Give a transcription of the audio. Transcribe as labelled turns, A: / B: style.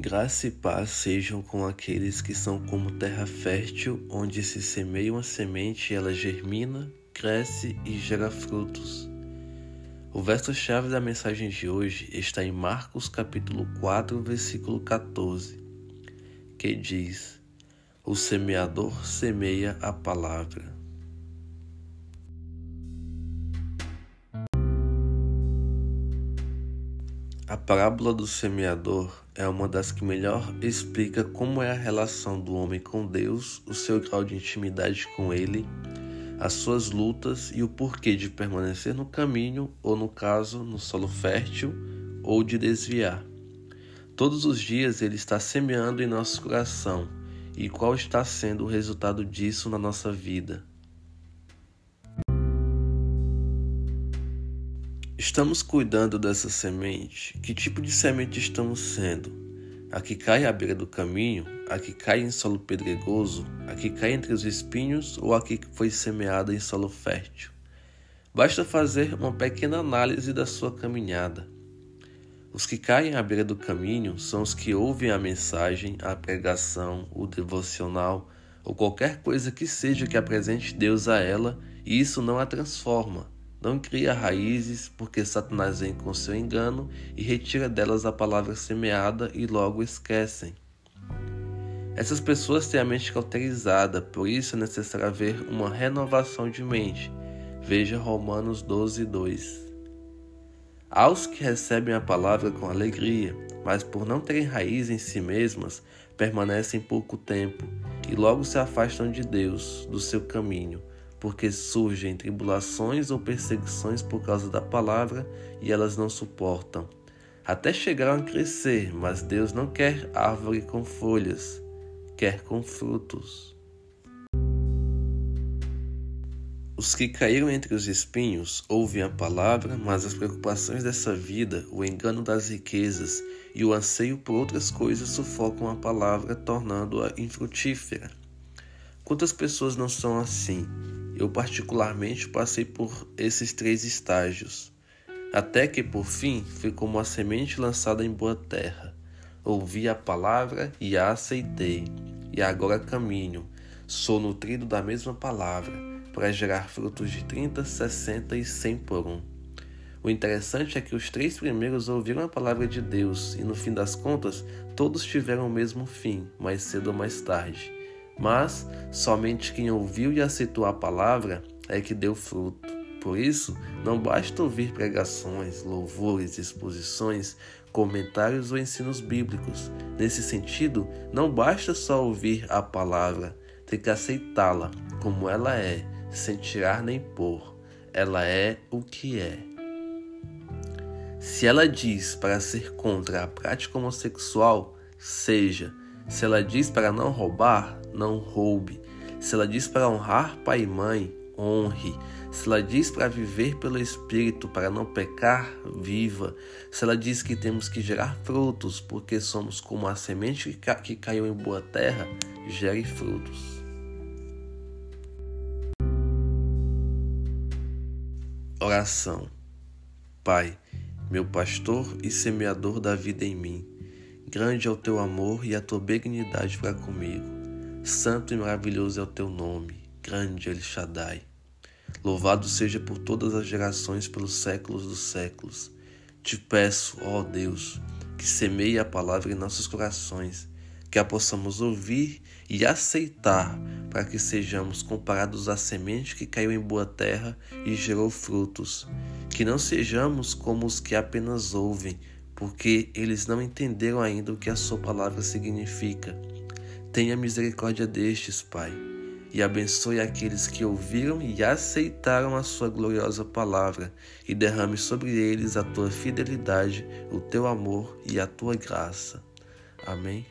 A: Graça e paz sejam com aqueles que são como terra fértil, onde se semeia uma semente e ela germina, cresce e gera frutos. O verso-chave da mensagem de hoje está em Marcos capítulo 4, versículo 14, que diz: O semeador semeia a palavra. A parábola do semeador é uma das que melhor explica como é a relação do homem com Deus, o seu grau de intimidade com Ele, as suas lutas e o porquê de permanecer no caminho, ou no caso, no solo fértil, ou de desviar. Todos os dias Ele está semeando em nosso coração e qual está sendo o resultado disso na nossa vida. Estamos cuidando dessa semente? Que tipo de semente estamos sendo? A que cai à beira do caminho? A que cai em solo pedregoso? A que cai entre os espinhos? Ou a que foi semeada em solo fértil? Basta fazer uma pequena análise da sua caminhada. Os que caem à beira do caminho são os que ouvem a mensagem, a pregação, o devocional ou qualquer coisa que seja que apresente Deus a ela e isso não a transforma não cria raízes, porque Satanás vem com seu engano e retira delas a palavra semeada e logo esquecem. Essas pessoas têm a mente cauterizada, por isso é necessário haver uma renovação de mente. Veja Romanos 12, 2. Aos que recebem a palavra com alegria, mas por não terem raiz em si mesmas, permanecem pouco tempo e logo se afastam de Deus, do seu caminho porque surgem tribulações ou perseguições por causa da palavra e elas não suportam. Até chegaram a crescer, mas Deus não quer árvore com folhas, quer com frutos. Os que caíram entre os espinhos ouvem a palavra, mas as preocupações dessa vida, o engano das riquezas e o anseio por outras coisas sufocam a palavra, tornando-a infrutífera. Quantas pessoas não são assim? Eu, particularmente, passei por esses três estágios, até que, por fim, fui como a semente lançada em boa terra. Ouvi a palavra e a aceitei, e agora caminho. Sou nutrido da mesma palavra, para gerar frutos de 30, 60 e 100 por um. O interessante é que os três primeiros ouviram a palavra de Deus e, no fim das contas, todos tiveram o mesmo fim, mais cedo ou mais tarde. Mas somente quem ouviu e aceitou a palavra é que deu fruto. Por isso, não basta ouvir pregações, louvores, exposições, comentários ou ensinos bíblicos. Nesse sentido, não basta só ouvir a palavra, tem que aceitá-la como ela é, sem tirar nem pôr. Ela é o que é. Se ela diz para ser contra a prática homossexual, seja. Se ela diz para não roubar, não roube. Se ela diz para honrar pai e mãe, honre. Se ela diz para viver pelo Espírito, para não pecar, viva. Se ela diz que temos que gerar frutos, porque somos como a semente que caiu em boa terra, gere frutos. Oração. Pai, meu pastor e semeador da vida em mim, grande é o teu amor e a tua benignidade para comigo. Santo e maravilhoso é o teu nome, grande El Shaddai. Louvado seja por todas as gerações, pelos séculos dos séculos. Te peço, ó Deus, que semeie a palavra em nossos corações, que a possamos ouvir e aceitar, para que sejamos comparados à semente que caiu em boa terra e gerou frutos. Que não sejamos como os que apenas ouvem, porque eles não entenderam ainda o que a sua palavra significa Tenha misericórdia destes, Pai, e abençoe aqueles que ouviram e aceitaram a Sua gloriosa palavra, e derrame sobre eles a tua fidelidade, o teu amor e a tua graça. Amém.